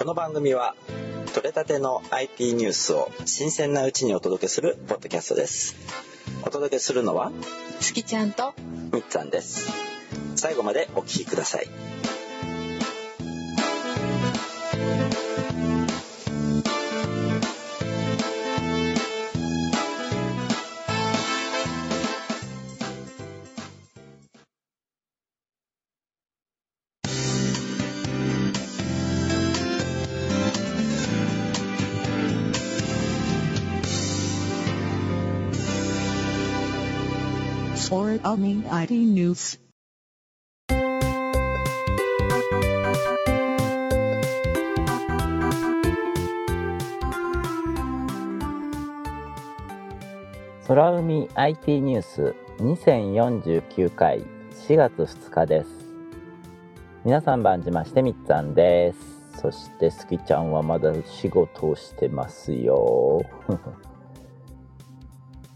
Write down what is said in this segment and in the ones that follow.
この番組は取れたての IT ニュースを新鮮なうちにお届けするポッドキャストです。お届けするのは月ちゃんとみっつぁんです。最後までお聞きください空海 IT News. 空海 IT ニュース2049回4月2日です。皆さん番じましてみっつぁんです。そしてすきちゃんはまだ仕事をしてますよ。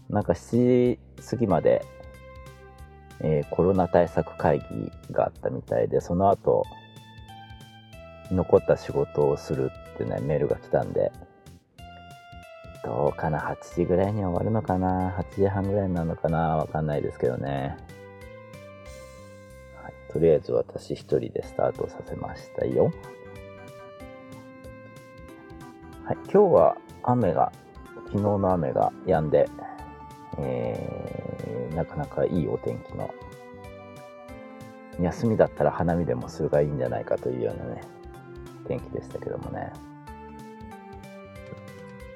なんか7時過ぎまで、えーコロナ対策会議があったみたいでその後残った仕事をするってねメールが来たんでどうかな8時ぐらいに終わるのかな8時半ぐらいなのかなわかんないですけどね、はい、とりあえず私一人でスタートさせましたよ。はい今日は雨が昨日の雨が止んで、えーなかなかいいお天気の休みだったら花見でもするがいいんじゃないかというようなね天気でしたけどもね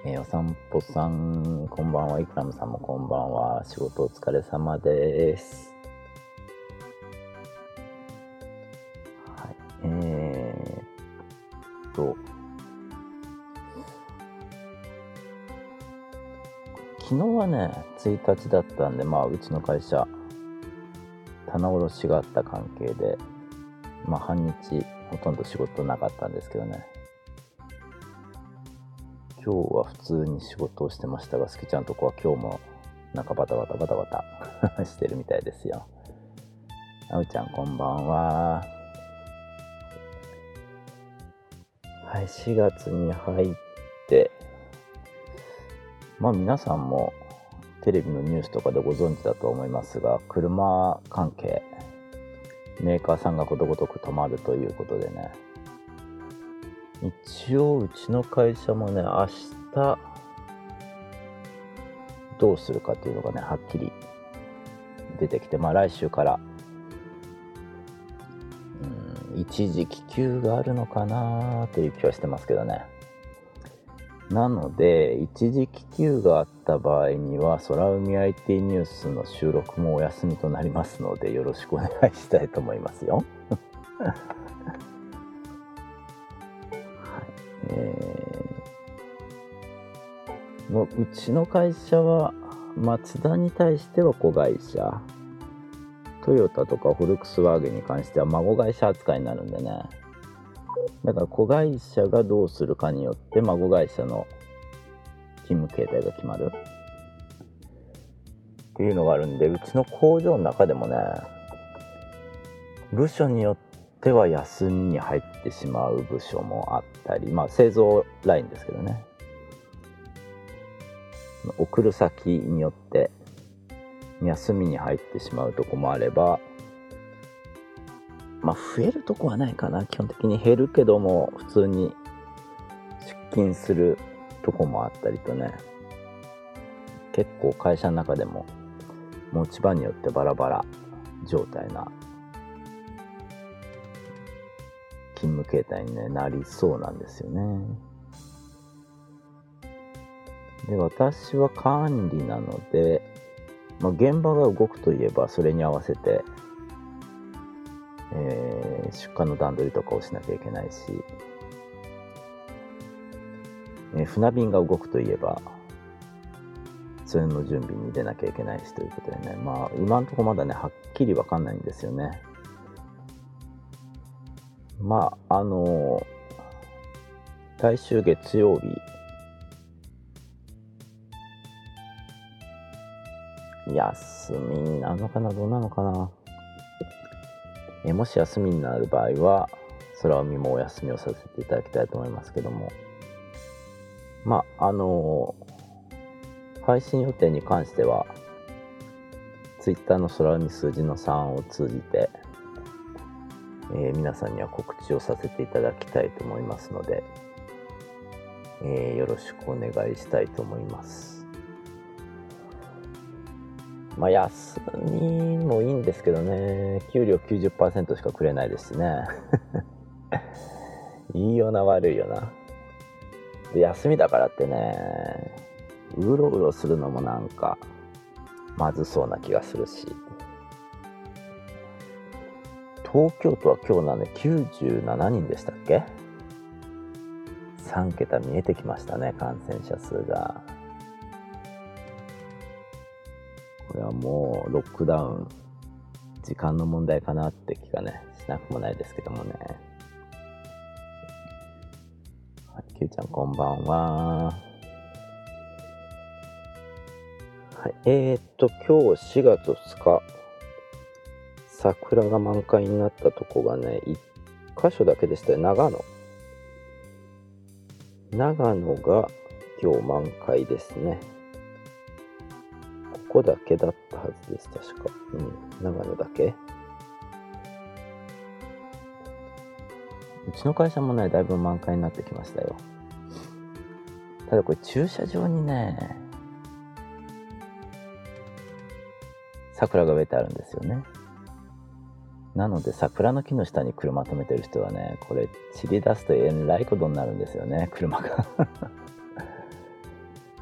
えーお散歩さん、こんばんは。イクラムさんもこんばんは。仕事お疲れ様です。はい。えーっと、昨日はね、1日だったんで、まあ、うちの会社、棚卸しがあった関係で、まあ、半日、ほとんど仕事なかったんですけどね。今日は普通に仕事をしてましたが、すきちゃんとこは今日もなんかバタバタバタバタ してるみたいですよ。あうちゃんこんばんは。はい、4月に入って、まあ皆さんもテレビのニュースとかでご存知だと思いますが、車関係、メーカーさんがことごとく止まるということでね、一応うちの会社もね明日どうするかっていうのがねはっきり出てきてまあ来週から。うん一時帰休があるのかなという気はしてますけどね。なので一時帰休があった場合には空海 IT ニュースの収録もお休みとなりますのでよろしくお願いしたいと思いますよ。はい。えーもううちの会社はマツダに対しては子会社。トヨタとかフォルクスワーゲンに関しては孫会社扱いになるんでね。だから子会社がどうするかによって孫会社の勤務形態が決まる。っていうのがあるんでうちの工場の中でもね部署によっては休みに入ってしまう部署もあったりまあ製造ラインですけどね。送る先によって休みに入ってしまうとこもあればまあ増えるとこはないかな基本的に減るけども普通に出勤するとこもあったりとね結構会社の中でも持ち場によってバラバラ状態な勤務形態に、なりそうなんですよね。で、私は管理なので、まあ、現場が動くといえばそれに合わせて、えー出荷の段取りとかをしなきゃいけないし、えー船便が動くといえば、それの準備に出なきゃいけないしということでね、まあ、今のところまだね、はっきりわかんないんですよね。まあ、あの来週月曜日、休みなのかなどうなのかなえもし休みになる場合は、空海もお休みをさせていただきたいと思いますけども、まあ、あの配信予定に関しては、Twitter の空海数字の3を通じて、えー皆さんには告知をさせていただきたいと思いますので、えーよろしくお願いしたいと思います。まあ、休みもいいんですけどね、給料90%しかくれないですしね。いいよな、悪いよな。で、休みだからってね、うろうろするのもなんか、まずそうな気がするし。東京都は今日なんで97人でしたっけ ?3 桁見えてきましたね、感染者数が。れはもうロックダウン、時間の問題かなって気がね、しなくもないですけどもね。はい、きゅうちゃんこんばんは。はい、えー、っと、今日4月2日、桜が満開になったとこがね、1箇所だけでしたよ、長野。長野が今日満開ですね。こだけだったはずです、確か。うん、長野だけ。うちの会社もね、だいぶ満開になってきましたよ。ただこれ駐車場にね、桜が植えてあるんですよね。なので桜の木の下に車止めてる人はね、これ散り出すとえらいことになるんですよね、車が。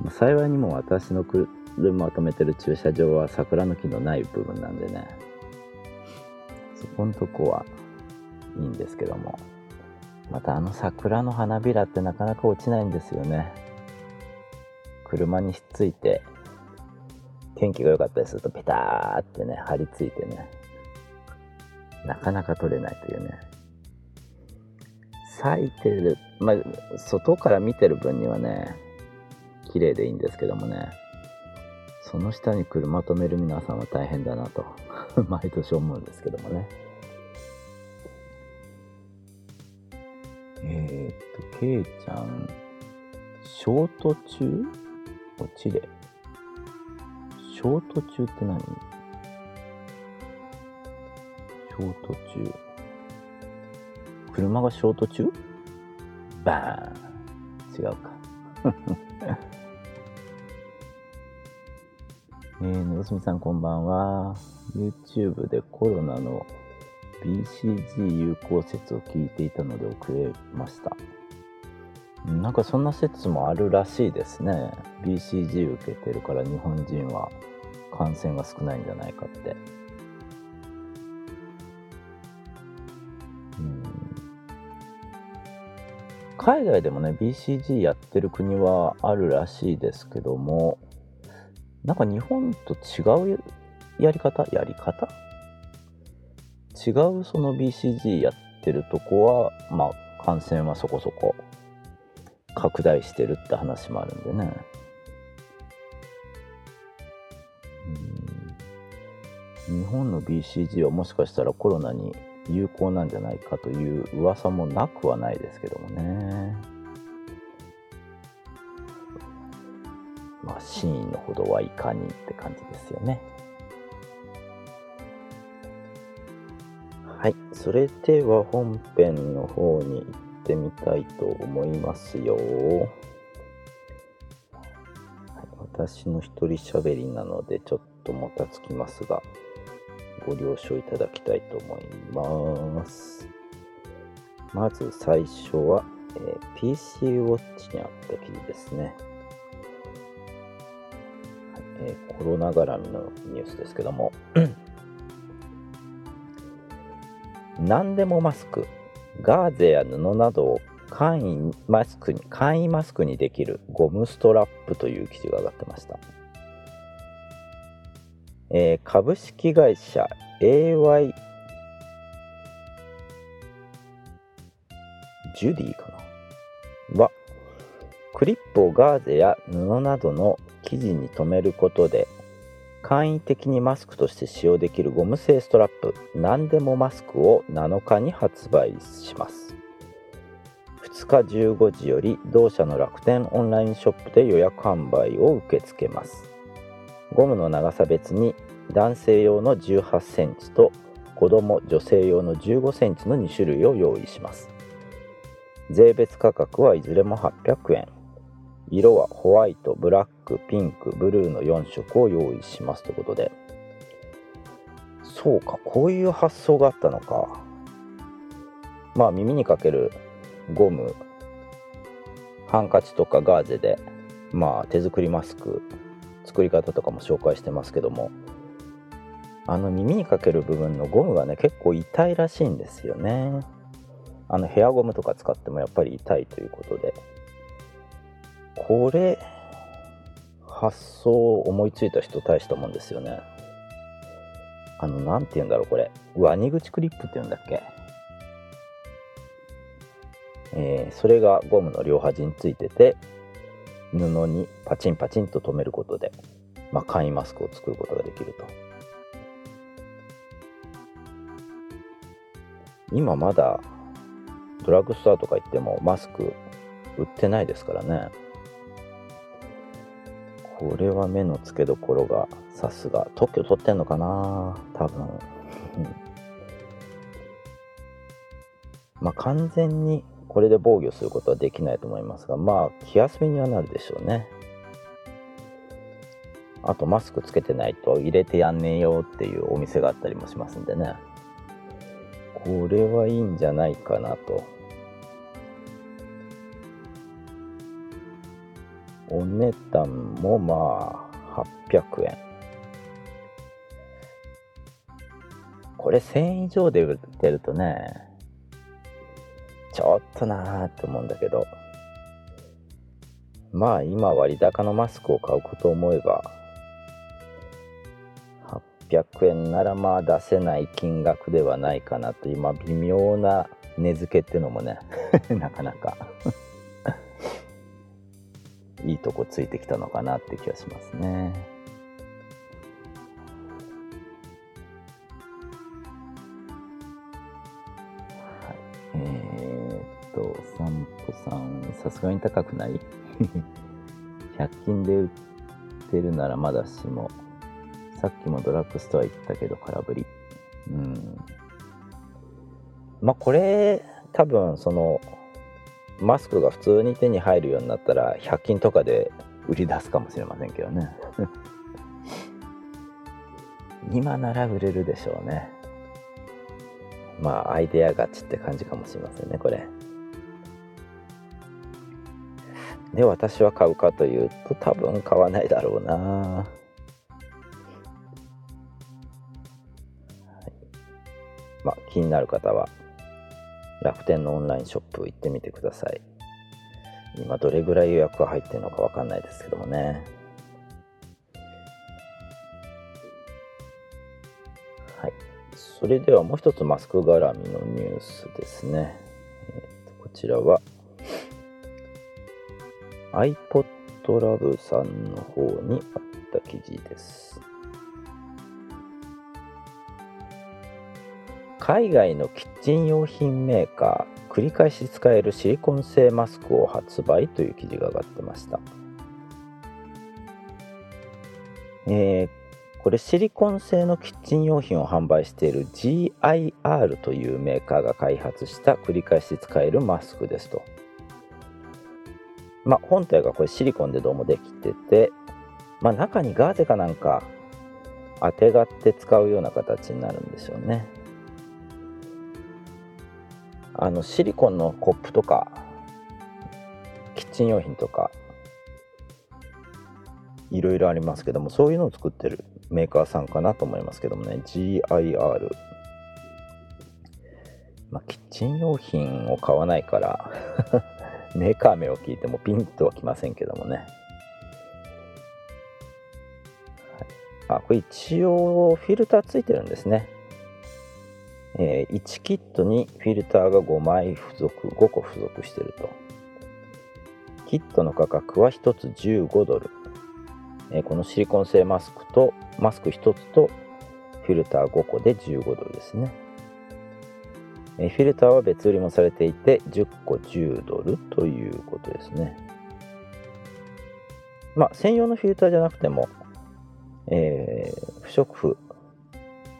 幸いにも私の車を止めてる駐車場は桜の木のない部分なんでね、そこのとこはいいんですけども、またあの桜の花びらってなかなか落ちないんですよね。車にひっついて、天気が良かったりするとペターってね、張り付いてね、なかなか取れないというね。咲いてる、まあ、外から見てる分にはね、綺麗でいいんですけどもね、その下に車止める皆さんは大変だなと、毎年思うんですけどもね。えー、っと、けいちゃん、ショート中？落ちれ。ショート中って何？ショート中。車がショート中？バーン。違うか。えー、のぞみさんこんばんは。YouTube でコロナの BCG 有効説を聞いていたので遅れました。なんかそんな説もあるらしいですね。BCG 受けてるから日本人は感染が少ないんじゃないかって。うん海外でもね、BCG やってる国はあるらしいですけども、なんか日本と違うやり方？やり方？違うその BCG やってるとこは、まあ感染はそこそこ拡大してるって話もあるんでね。うん日本の BCG はもしかしたらコロナに有効なんじゃないかという噂もなくはないですけどもね。まあ真意のほどはいかにって感じですよね。はい。それでは本編の方に行ってみたいと思いますよ。私の一人喋りなのでちょっともたつきますが、ご了承いただきたいと思います。まず最初は、えー PC ウォッチにあった記事ですね。はいえーコロナ絡みのニュースですけども、何でもマスクガーゼや布などを簡易マスクに簡易マスクにできるゴムストラップという記事が上がってました、えー株式会社 AY ジュディかな？はクリップをガーゼや布などの生地に留めることで簡易的にマスクとして使用できるゴム製ストラップ何でもマスクを7日に発売します。2日15時より同社の楽天オンラインショップで予約販売を受け付けます。ゴムの長さ別に男性用の18センチと子供女性用の15センチの2種類を用意します。税別価格はいずれも800円。色はホワイト、ブラック、ピンク、ブルーの4色を用意しますということで。そうかこういう発想があったのか。まあ耳にかけるゴムハンカチとかガーゼでまあ手作りマスク作り方とかも紹介してますけども。あの耳にかける部分のゴムがね結構痛いらしいんですよね。あのヘアゴムとか使ってもやっぱり痛いということで。これ発想を思いついた人大したもんですよね。あのなんて言うんだろうこれ。ワニ口クリップって言うんだっけ？えーそれがゴムの両端についてて布にパチンパチンと留めることで、まあ、簡易マスクを作ることができると。今まだドラッグストアとか行ってもマスク売ってないですからね。これは目の付けどころがさすが。特許取ってんのかな？多分。まあ完全にこれで防御することはできないと思いますがまあ気休めにはなるでしょうね。あとマスクつけてないと入れてやんねえよっていうお店があったりもしますんでね。これはいいんじゃないかなと。お値段もまあ800円。これ1000円以上で売ってるとねちょっとなーって思うんだけど。まあ今割高のマスクを買うこと思えば800円ならまあ出せない金額ではないかなと今微妙な値付けっていうのもね なかなか。いいとこついてきたのかなって気がしますね。はい、えー、っと、お散歩さん、さすがに高くない？100均で売ってるならまだしも、さっきもドラッグストア行ったけど空振り。うん。まあこれ、多分その、マスクが普通に手に入るようになったら100均とかで売り出すかもしれませんけどね。今なら売れるでしょうね。まあアイデア勝ちって感じかもしれませんねこれ。で私は買うかというと多分買わないだろうな、まあ気になる方は楽天のオンラインショップ行ってみてください。今どれぐらい予約が入ってるのかわかんないですけどもね。はい。それではもう一つマスク絡みのニュースですね、えーとこちらは iPod Lab さんの方にあった記事です。海外のキッチン用品メーカー繰り返し使えるシリコン製マスクを発売という記事が上がってました、えーこれシリコン製のキッチン用品を販売している GIR というメーカーが開発した繰り返し使えるマスクですと。まあ本体がこれシリコンでどうもできててまあ中にガーゼかなんか当てがって使うような形になるんでしょうね。あのシリコンのコップとかキッチン用品とかいろいろありますけどもそういうのを作ってるメーカーさんかなと思いますけどもね。GIR まあ、キッチン用品を買わないから メーカー名を聞いてもピンとはきませんけどもね、あこれ一応フィルターついてるんですね、えー、1キットにフィルターが5枚付属5個付属してると。キットの価格は1つ15ドル、えー、このシリコン製マスクとマスク1つとフィルター5個で15ドルですね。フィルターは別売りもされていて10個10ドルということですね。まあ専用のフィルターじゃなくても、えー、不織布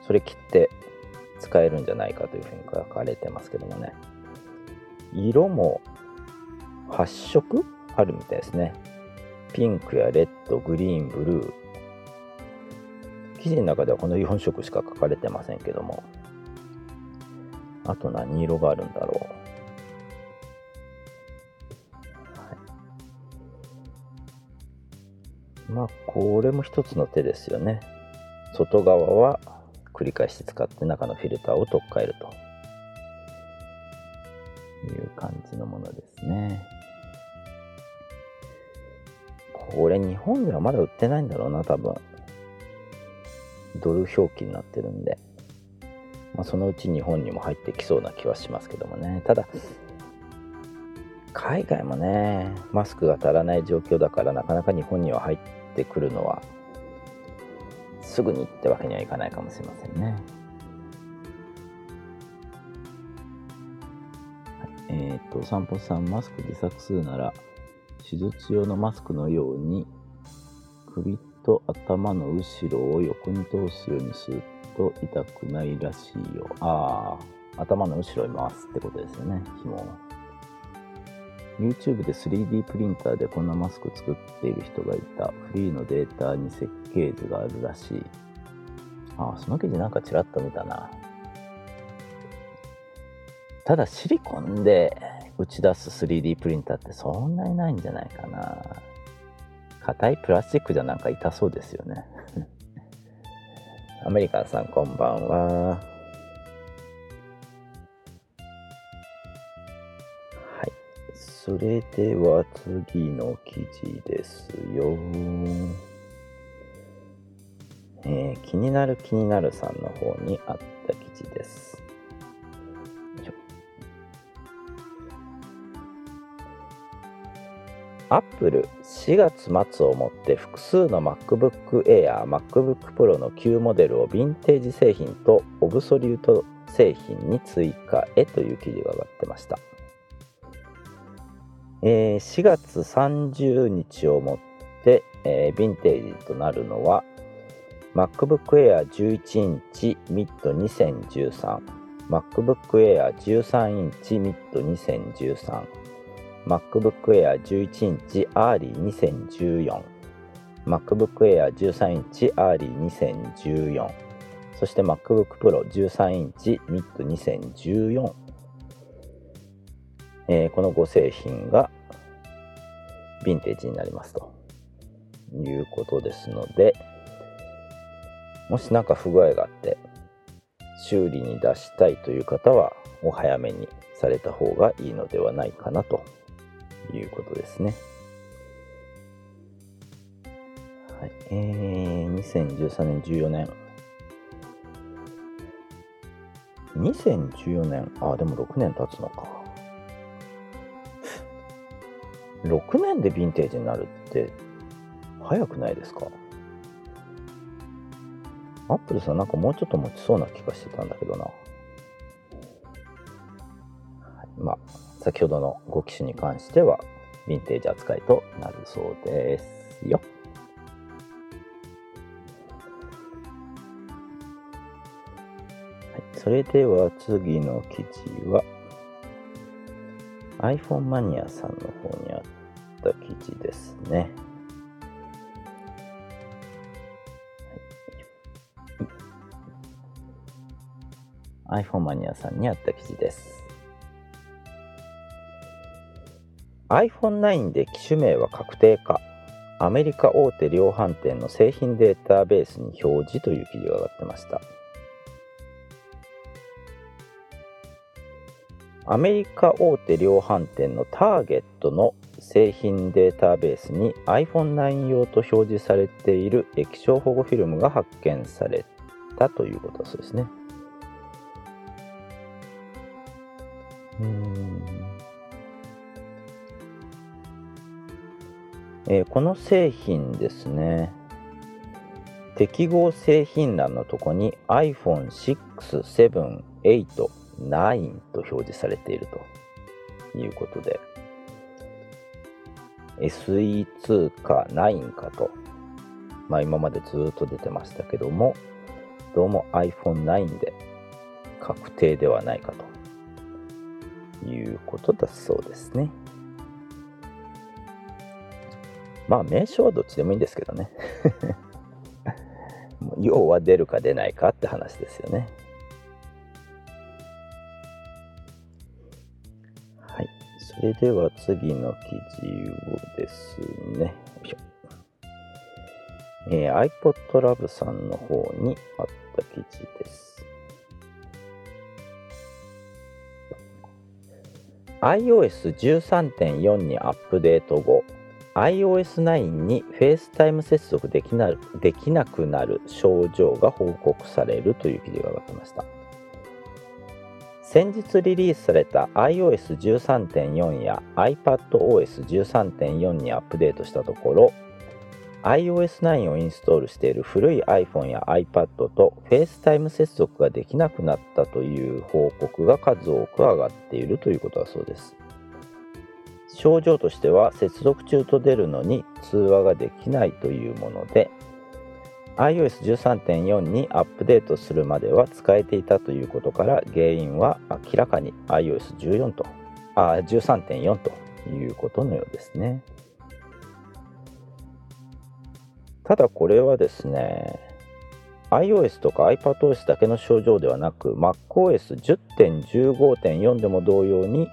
それ切って使えるんじゃないかというふうに書かれてますけどもね。色も8色あるみたいですね。ピンクやレッドグリーンブルー。記事の中ではこの4色しか書かれてませんけども、あと何色があるんだろう。はい、まあ、これも一つの手ですよね。外側は繰り返し使って中のフィルターを取っ換えるという感じのものですね。これ日本ではまだ売ってないんだろうな、多分。ドル表記になってるんで、まあ、そのうち日本にも入ってきそうな気はしますけどもねただ海外もねマスクが足らない状況だからなかなか日本には入ってくるのはすぐにってわけにはいかないかもしれませんね。えっ、と、散歩さん、マスク自作するなら、手術用のマスクのように首と頭の後ろを横に通すようにすると痛くないらしいよ。ああ、頭の後ろに回すってことですよね、紐を。YouTube で 3D プリンターでこんなマスク作っている人がいた。フリーのデータに設計図があるらしい。ああ、その記事なんかちらっと見たな。ただシリコンで打ち出す 3D プリンターってそんなにないんじゃないかな。硬いプラスチックじゃなんか痛そうですよね。アメリカンさんこんばんは。それでは次の記事ですよ。えー、気になる気になるさんの方にあった記事です。アップル4月末をもって複数の MacBook Air、MacBook Pro の旧モデルをヴィンテージ製品と obsolete 製品に追加へという記事が上がってました。えー、4月30日をもって、えー、ヴィンテージとなるのは MacBook Air 11インチ Mid 2013 MacBook Air 13インチ Mid 2013 MacBook Air 11インチ Early2014 MacBook Air 13インチ Early2014 そして MacBook Pro 13インチ Mid2014、えー、この5製品がヴィンテージになりますということですのでもし何か不具合があって修理に出したいという方はお早めにされた方がいいのではないかなということですね。はい。えー、2013年、14年。2014年、あ、でも6年経つのか。6年でヴィンテージになるって早くないですか？アップルさんなんかもうちょっと持ちそうな気がしてたんだけどな。はい、まあ、先ほどの5機種に関しては、ヴィンテージ扱いとなるそうですよ。はい、それでは次の記事は iPhone マニアさんの方にあった記事ですね。iPhone マニアさんにあった記事です。iPhone9 で機種名は確定かアメリカ大手量販店の製品データベースに表示という記事が上がってましたアメリカ大手量販店のターゲットの製品データベースに iPhone9 用と表示されている液晶保護フィルムが発見されたということですね。うん。えーこの製品ですね。適合製品欄のとこに iPhone6、7、8、9と表示されているということで。SE2 か9かと、まあ、今までずっと出てましたけどもどうも iPhone9 で確定ではないかということだそうですね。まあ名称はどっちでもいいんですけどね。要は出るか出ないかって話ですよね。それでは次の記事をですね。えー iPod Love さんの方にあった記事です。iOS13.4 にアップデート後 iOS9 に FaceTime 接続できなできなくなる症状が報告されるという記事が上がってました先日リリースされた iOS13.4 や iPadOS13.4 にアップデートしたところ iOS9 をインストールしている古い iPhone や iPad と FaceTime 接続ができなくなったという報告が数多く上がっているということだそうです。症状としては接続中と出るのに通話ができないというもので iOS13.4 にアップデートするまでは使えていたということから原因は明らかに iOS14 とあ13.4ということのようですね。ただこれはですね iOS とか iPadOS だけの症状ではなく MacOS10.15.4 でも同様に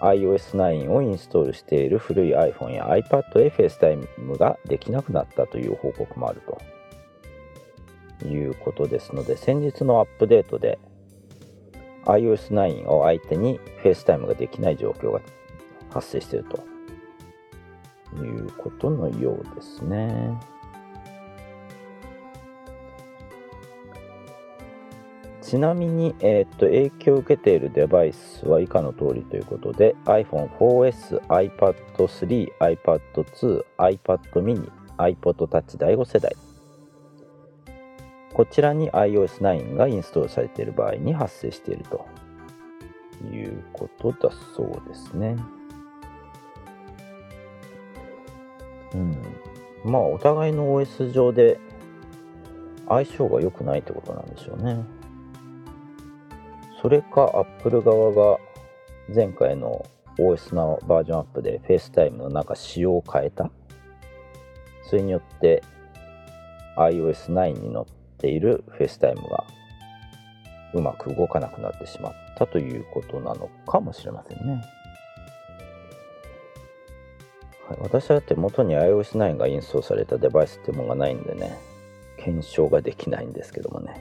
iOS9 をインストールしている古い iPhone や iPad へ FaceTime ができなくなったという報告もあると。いうことですので先日のアップデートで iOS9 を相手に FaceTime ができない状況が発生しているということのようですね。ちなみに、えーっと影響を受けているデバイスは以下の通りということで iPhone4S、iPad3、iPad2、iPad mini、iPod Touch 第5世代こちらに iOS9 がインストールされている場合に発生しているということだそうですね。うん。まあお互いの OS 上で相性が良くないってことなんでしょうね。それか Apple 側が前回の OS のバージョンアップで FaceTime のなんか仕様を変えたそれによって iOS9 に載ってている FaceTime がうまく動かなくなってしまったということなのかもしれませんね。はい、私はだって元に iOS9 がインストールされたデバイスっていうものがないんでね、検証ができないんですけどもね。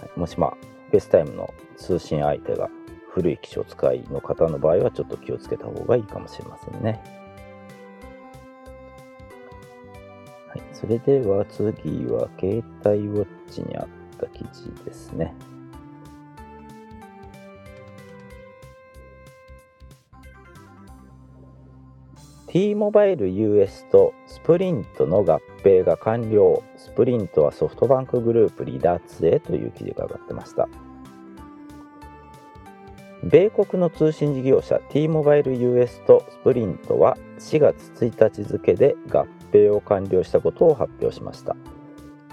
はいもしまあ、FaceTime の通信相手が古い機種を使いの方の場合はちょっと気をつけた方がいいかもしれませんね。それでは次は携帯ウォッチにあった記事ですね。T-Mobile US とスプリントの合併が完了スプリントはソフトバンクグループ離脱へという記事が上がってました米国の通信事業者 T-Mobile US とスプリントは4月1日付で合併を完了したことを発表しました。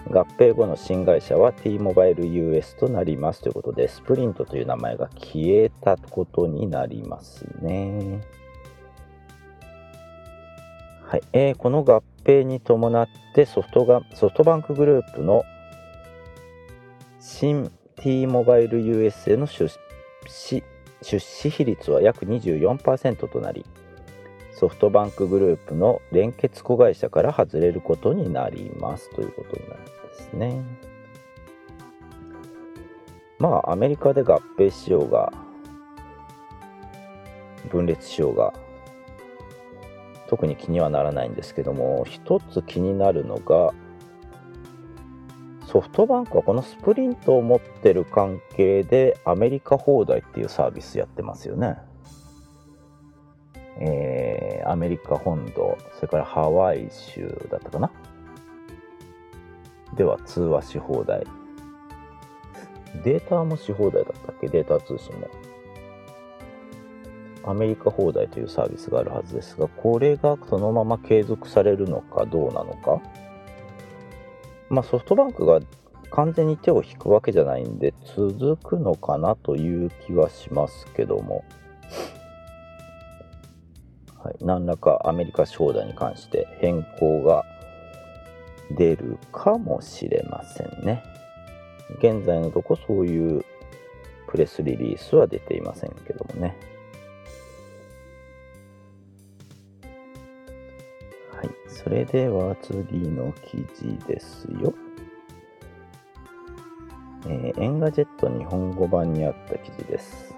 合併後の新会社は T-Mobile US となります。ということでスプリントという名前が消えたことになりますね。はい。えーこの合併に伴ってソフトがソフトバンクグループの新 T-Mobile US への出資出資比率は約24%となりソフトバンクグループの連結子会社から外れることになりますということになるんですね。まあアメリカで合併しようが分裂しようが特に気にはならないんですけども一つ気になるのがソフトバンクはこのスプリントを持ってる関係でアメリカ放題っていうサービスやってますよね。えー、アメリカ本土、それからハワイ州だったかな。では通話し放題。データもし放題だったっけ？データ通信も。アメリカ放題というサービスがあるはずですが、これがそのまま継続されるのかどうなのか。まあ、ソフトバンクが完全に手を引くわけじゃないんで、続くのかなという気はしますけども、はい、何らかアメリカ招待に関して変更が出るかもしれませんね。現在のとこそういうプレスリリースは出ていませんけどもね。それでは次の記事ですよ。えー、エンガジェット日本語版にあった記事です。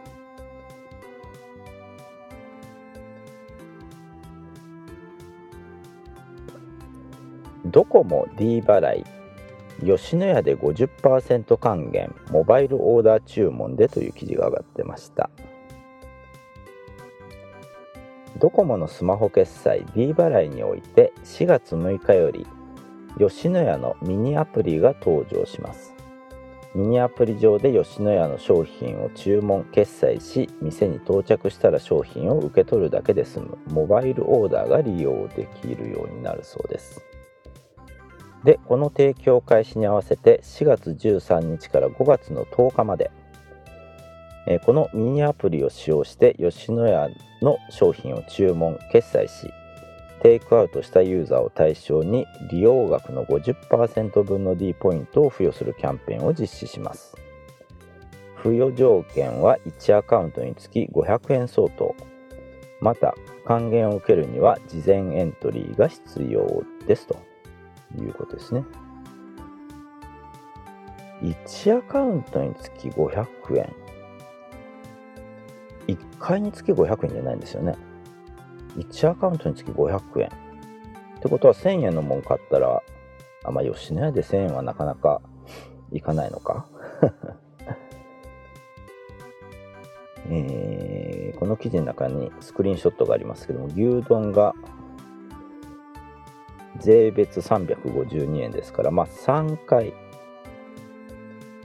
ドコモ D 払い吉野家で50%還元モバイルオーダー注文でという記事が上がってました。ドコモのスマホ決済 D 払いにおいて4月6日より吉野家のミニアプリが登場します。ミニアプリ上で吉野家の商品を注文決済し店に到着したら商品を受け取るだけで済む。モバイルオーダーが利用できるようになるそうです。でこの提供開始に合わせて4月13日から5月の10日までえこのミニアプリを使用して吉野家の商品を注文決済しテイクアウトしたユーザーを対象に利用額の50%分の D ポイントを付与するキャンペーンを実施します。付与条件は1アカウントにつき500円相当。また還元を受けるには事前エントリーが必要ですと。いうことですね。1アカウントにつき500円。1回につき500円じゃないんですよね。1アカウントにつき500円。ってことは1000円のもん買ったら、あ、まあ、吉野家で1000円はなかなかいかないのか。えー、この記事の中にスクリーンショットがありますけども、牛丼が税別352円ですから、まあ3回、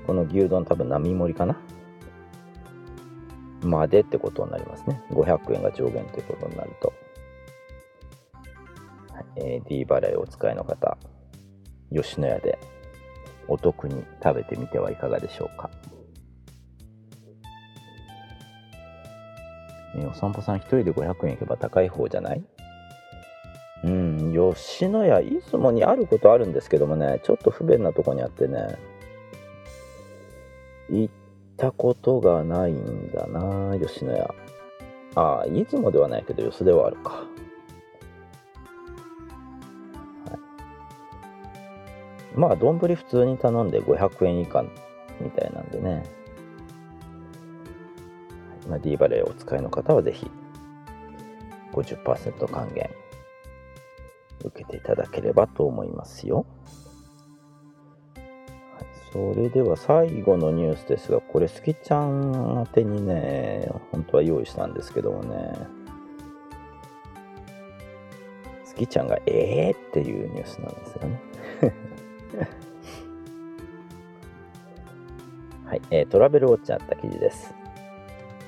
この牛丼多分並盛りかなまでってことになりますね。500円が上限ということになると。はいえー、D 払いをお使いの方、吉野家でお得に食べてみてはいかがでしょうか。えー、お散歩さん一人で500円いけば高い方じゃない？うん、吉野家、出雲にあることあるんですけどもね、ちょっと不便なとこにあってね、行ったことがないんだな吉野家。ああ出雲ではないけどよそではあるか、はい、まあ丼普通に頼んで500円以下みたいなんでね、まあ、D バレーお使いの方はぜひ50%還元受けていただければと思いますよ。それでは最後のニュースですが、これ、スキちゃん宛てにね、本当は用意したんですけどもね、スキちゃんが、えーっていうニュースなんですよね。はい、えー、トラベルウォッチあった記事です。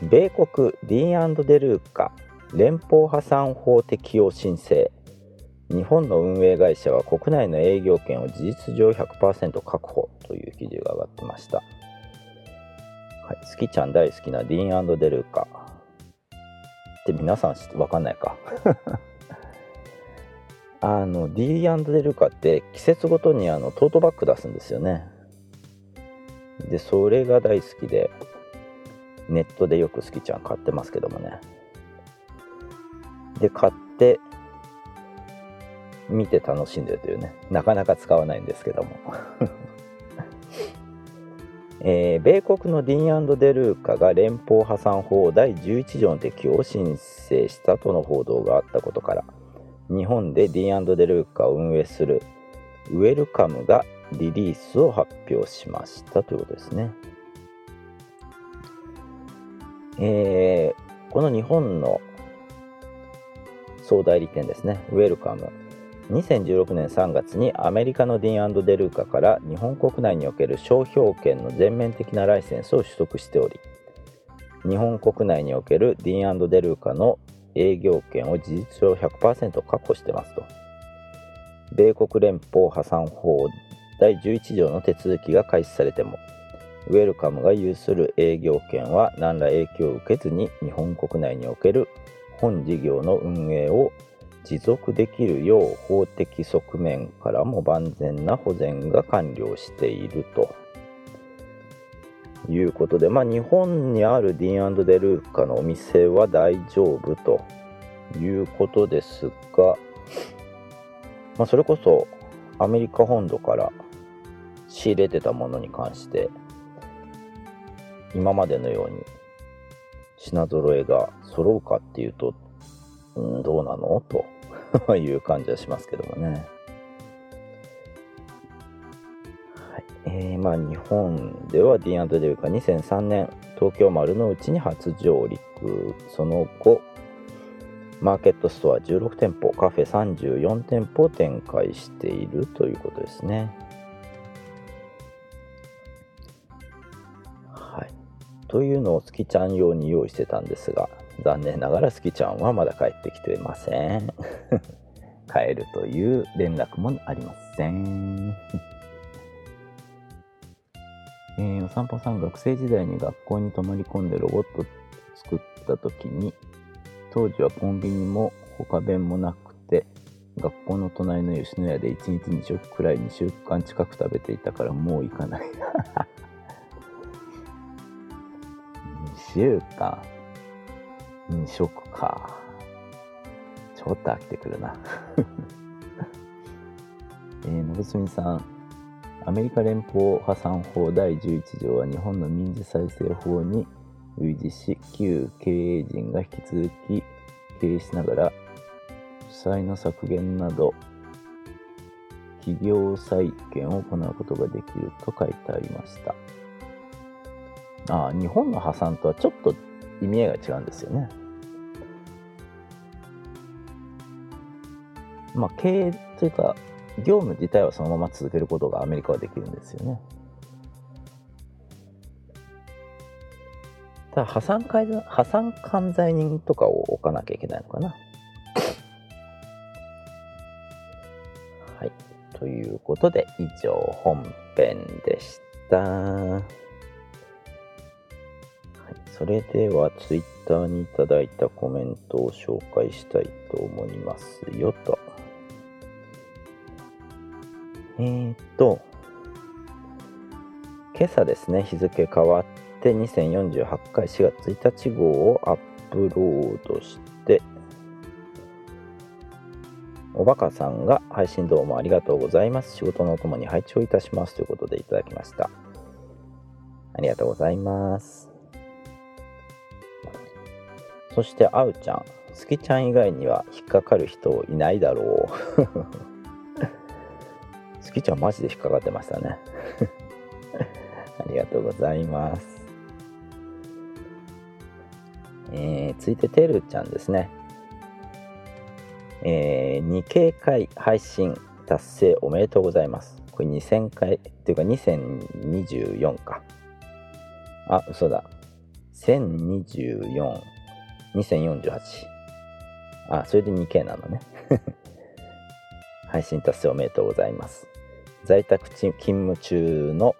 米国ディーンデルーカ連邦破産法適用申請日本の運営会社は国内の営業権を事実上100%確保という記事が上がってました。はい、好きちゃん大好きなディーンデルーカ。って皆さんわかんないか。あの D& デルカって季節ごとにあのトートバッグ出すんですよね。でそれが大好きでネットでよく好きちゃん買ってますけどもね。で買って見て楽しんでるというねなかなか使わないんですけども えー米国のディーンデルーカが連邦破産法第11条の適用を申請したとの報道があったことから日本でディーンデルーカを運営するウェルカムがリリースを発表しましたということですね。えーこの日本の総代理店ですね、ウェルカム。2016年3月にアメリカのディーンデルーカから日本国内における商標権の全面的なライセンスを取得しており、日本国内におけるディーンデルーカの営業権を事実上100%確保してますと。米国連邦破産法第11条の手続きが開始されても、ウェルカムが有する営業権は何ら影響を受けずに日本国内における本事業の運営を持続できるよう法的側面からも万全な保全が完了していると。いうことで、まあ、日本にあるディーンデルーカのお店は大丈夫と。いうことですが、まあ、それこそアメリカ本土から仕入れてたものに関して今までのように品揃えが揃うかっていうと、うん、どうなの？と。いう感じはしますけどもね。はいえーまあ、日本では D&D デルカ2003年東京丸の内に初上陸その後マーケットストア16店舗カフェ34店舗を展開しているということですね。はい、というのをスキちゃん用に用意してたんですが残念ながらスキちゃんはまだ帰ってきてません。帰るという連絡もありません。えーお散歩さん学生時代に学校に泊まり込んでロボット作った時に当時はコンビニも他弁もなくて学校の隣の吉野家で1日2食くらい2週間近く食べていたからもう行かない2 週間。2食か。ちょっと飽きてくるな。えー、のぶすみさん。アメリカ連邦破産法第11条は日本の民事再生法に類似し旧経営陣が引き続き経営しながら負債の削減など企業再建を行うことができると書いてありました。ああ日本の破産とはちょっと意味合いが違うんですよね。まあ経営というか業務自体はそのまま続けることがアメリカはできるんですよね。ただ破産改ざ破産管財人とかを置かなきゃいけないのかな。はい。ということで以上本編でした。それではツイッターにいただいたコメントを紹介したいと思いますよと。えーっと今朝ですね日付変わって2048回4月1日号をアップロードしておばかさんが配信どうもありがとうございます。仕事のお供に拝聴いたしますということでいただきました。ありがとうございます。そしてあうちゃんすきちゃん以外には引っかかる人いないだろう すきちゃんマジで引っかかってましたね ありがとうございますえー、続いててるちゃんですね。えー、2警回配信達成おめでとうございます。これ2000回っていうか2024か。あ、嘘だ。1024、2048。あ、それで 2K なのね。配信達成おめでとうございます。在宅勤務中の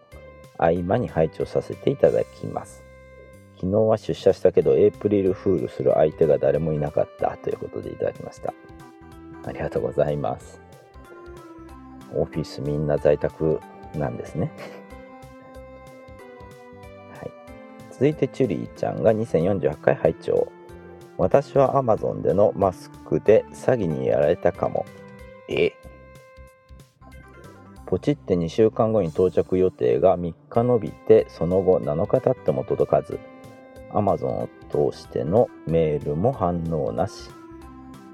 合間に拝聴させていただきます。昨日は出社したけどエイプリルフールする相手が誰もいなかったということでいただきましたありがとうございますオフィスみんな在宅なんですね はい続いてチュリーちゃんが2048回拝聴私は Amazon でのマスクで詐欺にやられたかも。え？ポチって2週間後に到着予定が3日延びてその後7日経っても届かず。Amazon を通してのメールも反応なし。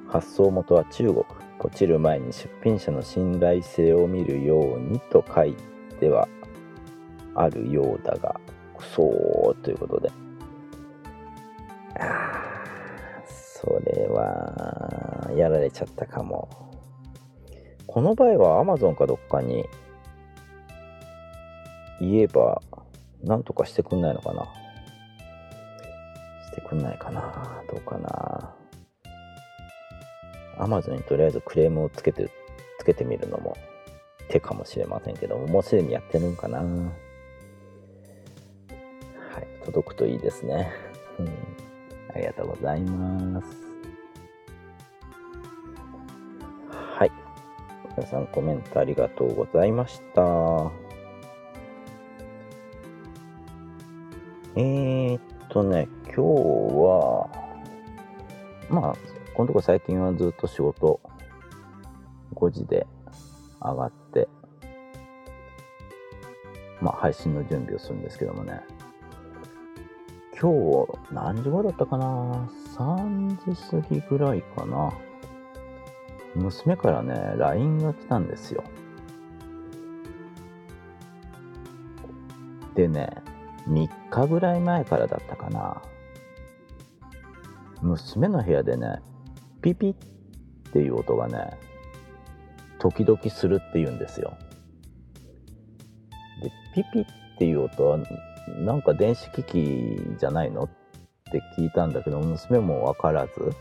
発送元は中国。ポチる前に出品者の信頼性を見るようにと書いてはあるようだがくそーということで。あそれはやられちゃったかも。この場合は Amazon かどっかに言えばなんとかしてくんないのかな？してくんないかな？どうかな？Amazon にとりあえずクレームをつけてつけてみるのも手かもしれませんけどももうすでにやってるんかな？はい届くといいですね、うん、ありがとうございます。はい。皆さんコメントありがとうございました。えー、っとね今日はまあこのとこ最近はずっと仕事5時で上がってまあ配信の準備をするんですけどもね。今日何時頃だったかな？3時過ぎぐらいかな。娘からね LINE が来たんですよ。でね3日ぐらい前からだったかな。娘の部屋でねピピっていう音がね時々するって言うんですよ。でピピっていう音はなんか電子機器じゃないの？って聞いたんだけど娘も分からず。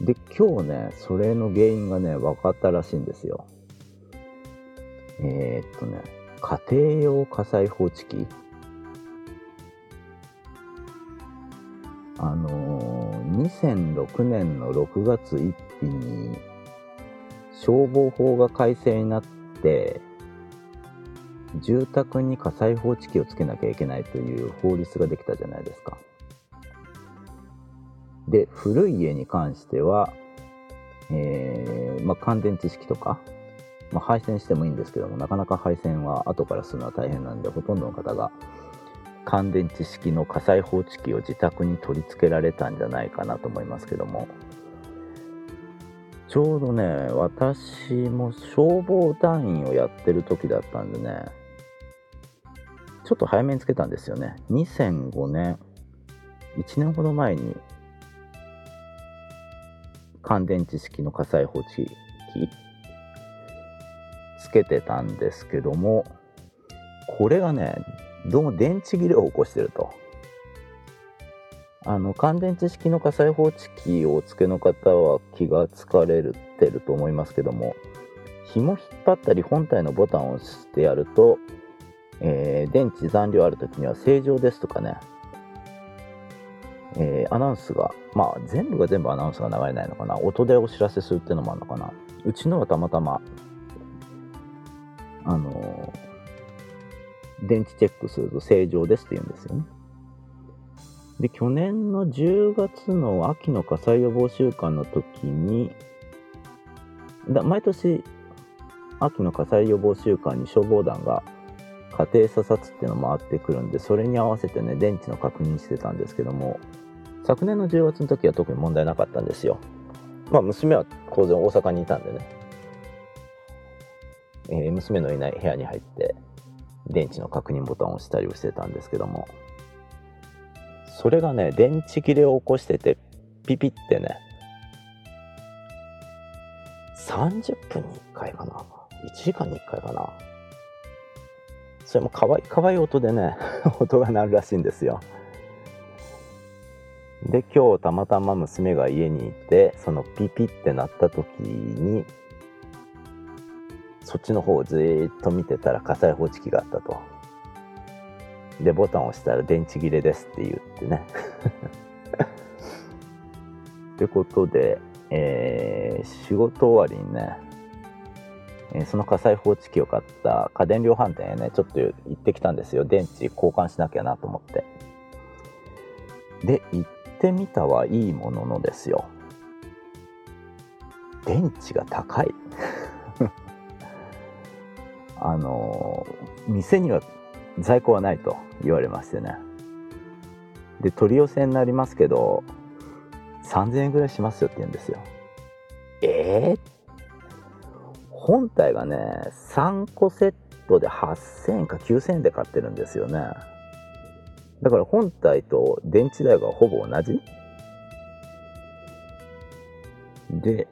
で今日ねそれの原因がね分かったらしいんですよ。えー、っとね家庭用火災報知器。あのー、2006年の6月1日に消防法が改正になって住宅に火災報知器をつけなきゃいけないという法律ができたじゃないですか。で古い家に関しては、えーまあ、乾電池式とか、まあ、配線してもいいんですけどもなかなか配線は後からするのは大変なんでほとんどの方が乾電池式の火災報知器を自宅に取り付けられたんじゃないかなと思いますけどもちょうどね私も消防団員をやってる時だったんでねちょっと早めにつけたんですよね2005年1年ほど前に乾電池式の火災報知器つけてたんですけどもこれがねどうも電池切れを起こしてると。あの乾電池式の火災報知器をお付けの方は気がつかれてると思いますけども紐引っ張ったり本体のボタンを押してやると、えー、電池残量ある時には正常ですとかね、えー、アナウンスがまあ全部が全部アナウンスが流れないのかな。音でお知らせするっていうのもあるのかな。うちのはたまたまあのー、電池チェックすると正常ですって言うんですよね。で、去年の10月の秋の火災予防週間の時に、だ毎年秋の火災予防週間に消防団が家庭査察っていうのも回ってくるんで、それに合わせてね、電池の確認してたんですけども、昨年の10月の時は特に問題なかったんですよ。まあ、娘は当然大阪にいたんでね、えー、娘のいない部屋に入って、電池の確認ボタンを押したりをしてたんですけども、それがね電池切れを起こしててピピってね30分に1回かな。1時間に1回かな。それもかわいかわいい音でね 音が鳴るらしいんですよで今日たまたま娘が家にいてそのピピって鳴った時にそっちの方をずっと見てたら火災報知器があったとで、ボタンを押したら電池切れですって言ってね。ってことで、えー、仕事終わりにね、え、その火災報知器を買った家電量販店へね、ちょっと行ってきたんですよ。電池交換しなきゃなと思って。で、行ってみたはいいもののですよ。電池が高い。あの店には在庫はないと言われましてねで取り寄せになりますけど3000円ぐらいしますよって言うんですよええ本体がね3個セットで8000円か9000円で買ってるんですよね。だから本体と電池代がほぼ同じ。で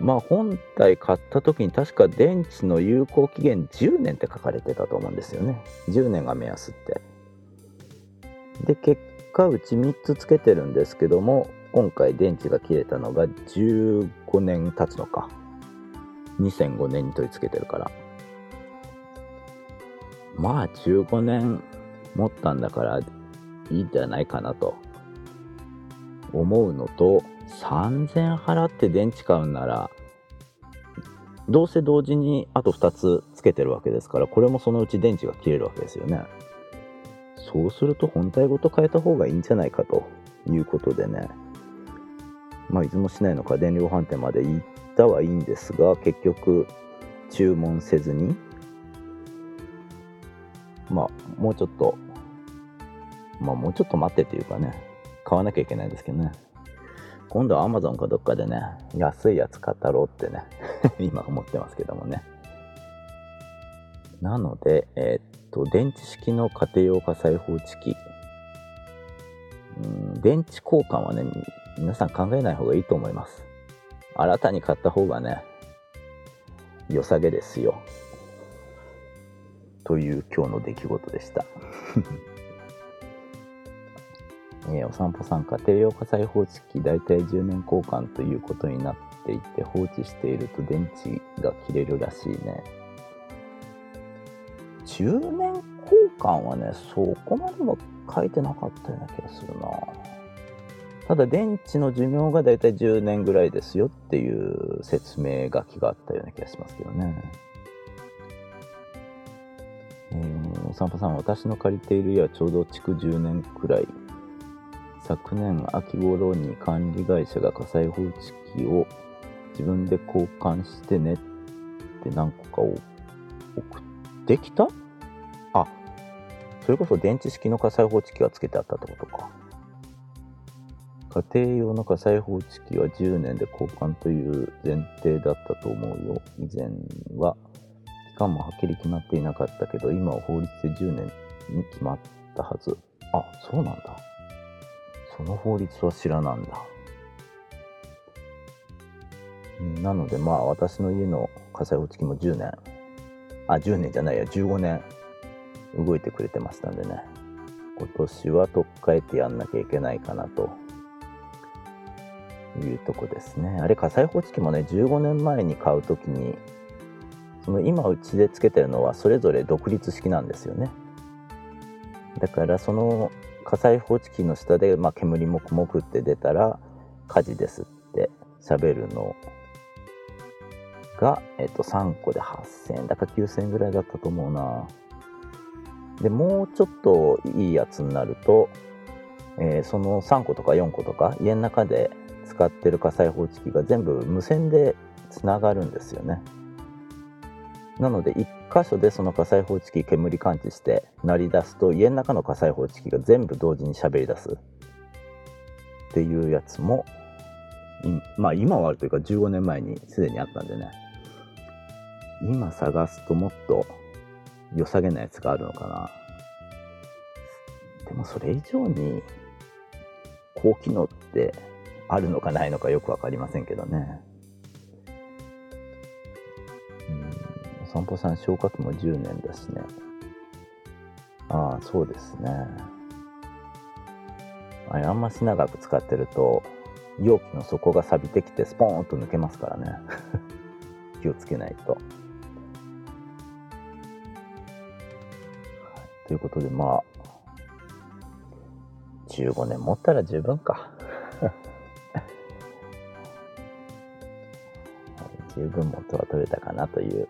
まあ本体買った時に確か電池の有効期限10年って書かれてたと思うんですよね。10年が目安って。で結果うち3つつけてるんですけども今回電池が切れたのが15年経つのか。2005年に取り付けてるから。まあ15年持ったんだからいいんじゃないかなと。思うのと3000払って電池買うならどうせ同時にあと2つつけてるわけですからこれもそのうち電池が切れるわけですよね。そうすると本体ごと変えた方がいいんじゃないかということでね。まあ出雲市内の家電量販店まで行ったはいいんですが結局注文せずにまあもうちょっとまあもうちょっと待ってっていうかね買わなきゃいけないんですけどね。今度は Amazon かどっかでね安いやつ買ったろうってね 今思ってますけどもね。なのでえー、っと電池式の家庭用火災報知器。うん電池交換はね皆さん考えない方がいいと思います。新たに買った方がね良さげですよ。という今日の出来事でした。え、お散歩参加家庭用火災報知器大体10年交換ということになっていて放置していると電池が切れるらしいね。10年交換はねそこまでは書いてなかったような気がするな。ただ電池の寿命が大体10年ぐらいですよっていう説明書きがあったような気がしますけどね。えー、お散歩さん私の借りている家はちょうど築10年くらい。昨年秋頃に管理会社が火災報知器を自分で交換してねって何個かを送ってきた？あ、それこそ電池式の火災報知器がつけてあったってことか。家庭用の火災報知器は10年で交換という前提だったと思うよ。以前は期間もはっきり決まっていなかったけど、今は法律で10年に決まったはず。あ、そうなんだ。その法律は知らなんだ。なのでまあ私の家の火災報知器も10年、あ、10年じゃないや、15年動いてくれてましたんでね、今年は取っ替えてやんなきゃいけないかなというとこですね。あれ火災報知器もね、15年前に買うときに、その今うちでつけてるのはそれぞれ独立式なんですよね。だからその火災報知器の下で、まあ、煙もくもくって出たら火事ですって喋るのが、えっと、3個で8000円だか9000円ぐらいだったと思うなでもうちょっといいやつになると、えー、その3個とか4個とか家の中で使ってる火災報知器が全部無線でつながるんですよね。なので1箇所でその火災報知器煙感知して鳴り出すと家の中の火災報知器が全部同時に喋り出す。っていうやつもまあ今はあるというか15年前にすでにあったんでね。今探すともっと良さげなやつがあるのかな。でもそれ以上に高機能ってあるのかないのかよく分かりませんけどね散歩さん消火器も10年だしね。ああ、そうですね。あ、あんまし長く使ってると、容器の底が錆びてきてスポーンと抜けますからね。気をつけないと。ということで、まあ、15年持ったら十分か。十分元は取れたかなという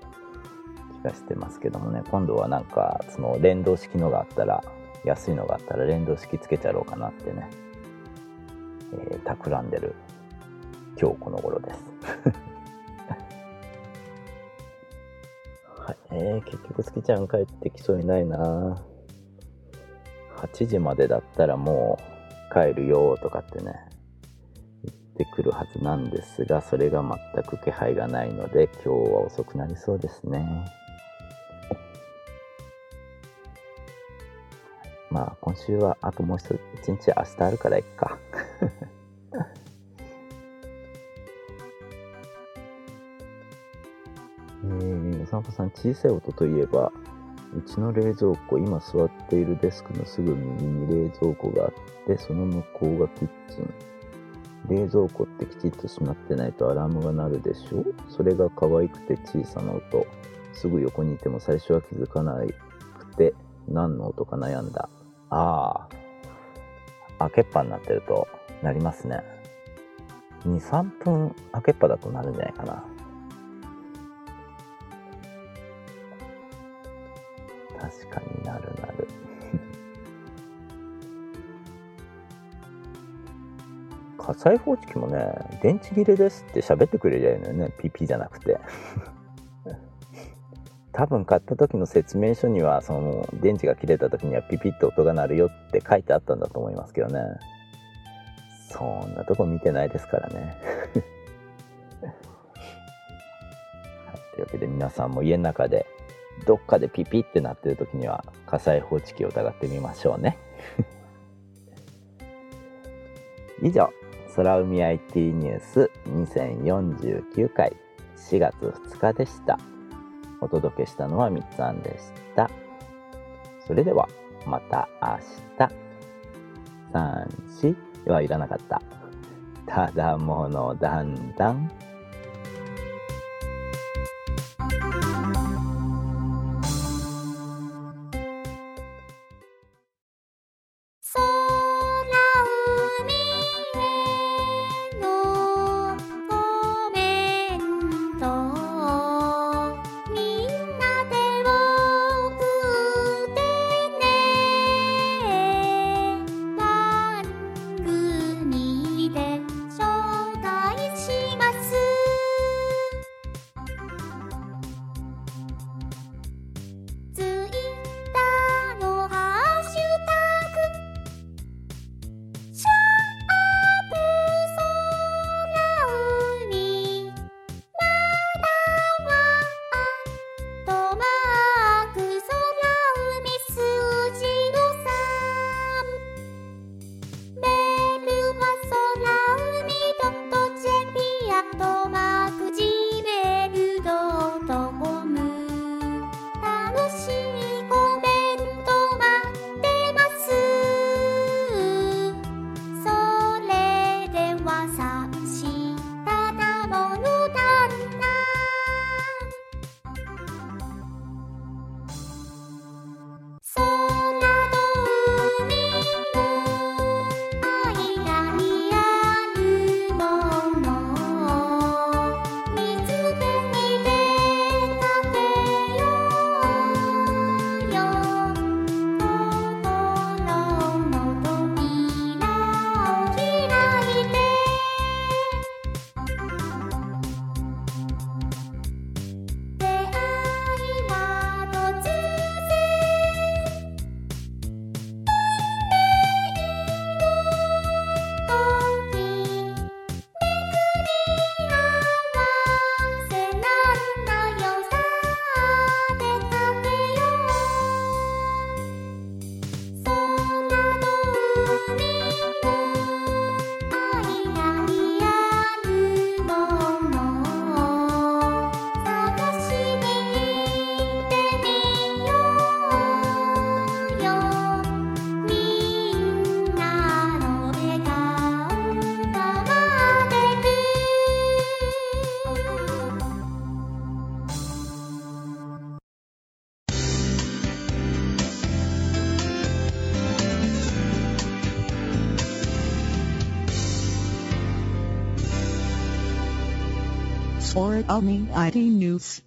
気がしてますけどもね。今度はなんかその連動式のがあったら安いのがあったら連動式つけちゃろうかなってね、えー、企んでる今日この頃です。はい、えー、結局月ちゃん帰ってきそうにないな。8時までだったらもう帰るよとかってね。てくるはずなんですがそれが全く気配がないので今日は遅くなりそうですねまあ今週はあともう一日明日あるからいっか えー、散歩さん、小さい音といえば、うちの冷蔵庫、今座っているデスクのすぐ右に冷蔵庫があって、その向こうがキッチン。冷蔵庫ってきちっと閉まってないとアラームが鳴るでしょ？それが可愛くて小さな音。すぐ横にいても最初は気づかなくて、何の音か悩んだ。ああ。開けっぱになってるとなりますね。2、3分開けっぱだとなるんじゃないかな。確かになるなる。火災報知器もね、電池切れですって喋ってくれりゃいいのよね、ピピじゃなくて。多分買った時の説明書には、その電池が切れた時にはピピッと音が鳴るよって書いてあったんだと思いますけどね。そんなとこ見てないですからね。はい、というわけで皆さんも家の中でどっかでピピってなってる時には火災報知器を疑ってみましょうね 以上空海 IT ニュース2049回4月2日でした。お届けしたのはみっつあんでした。それではまた明日。34はいらなかった。ただものだんだん。空海 IT News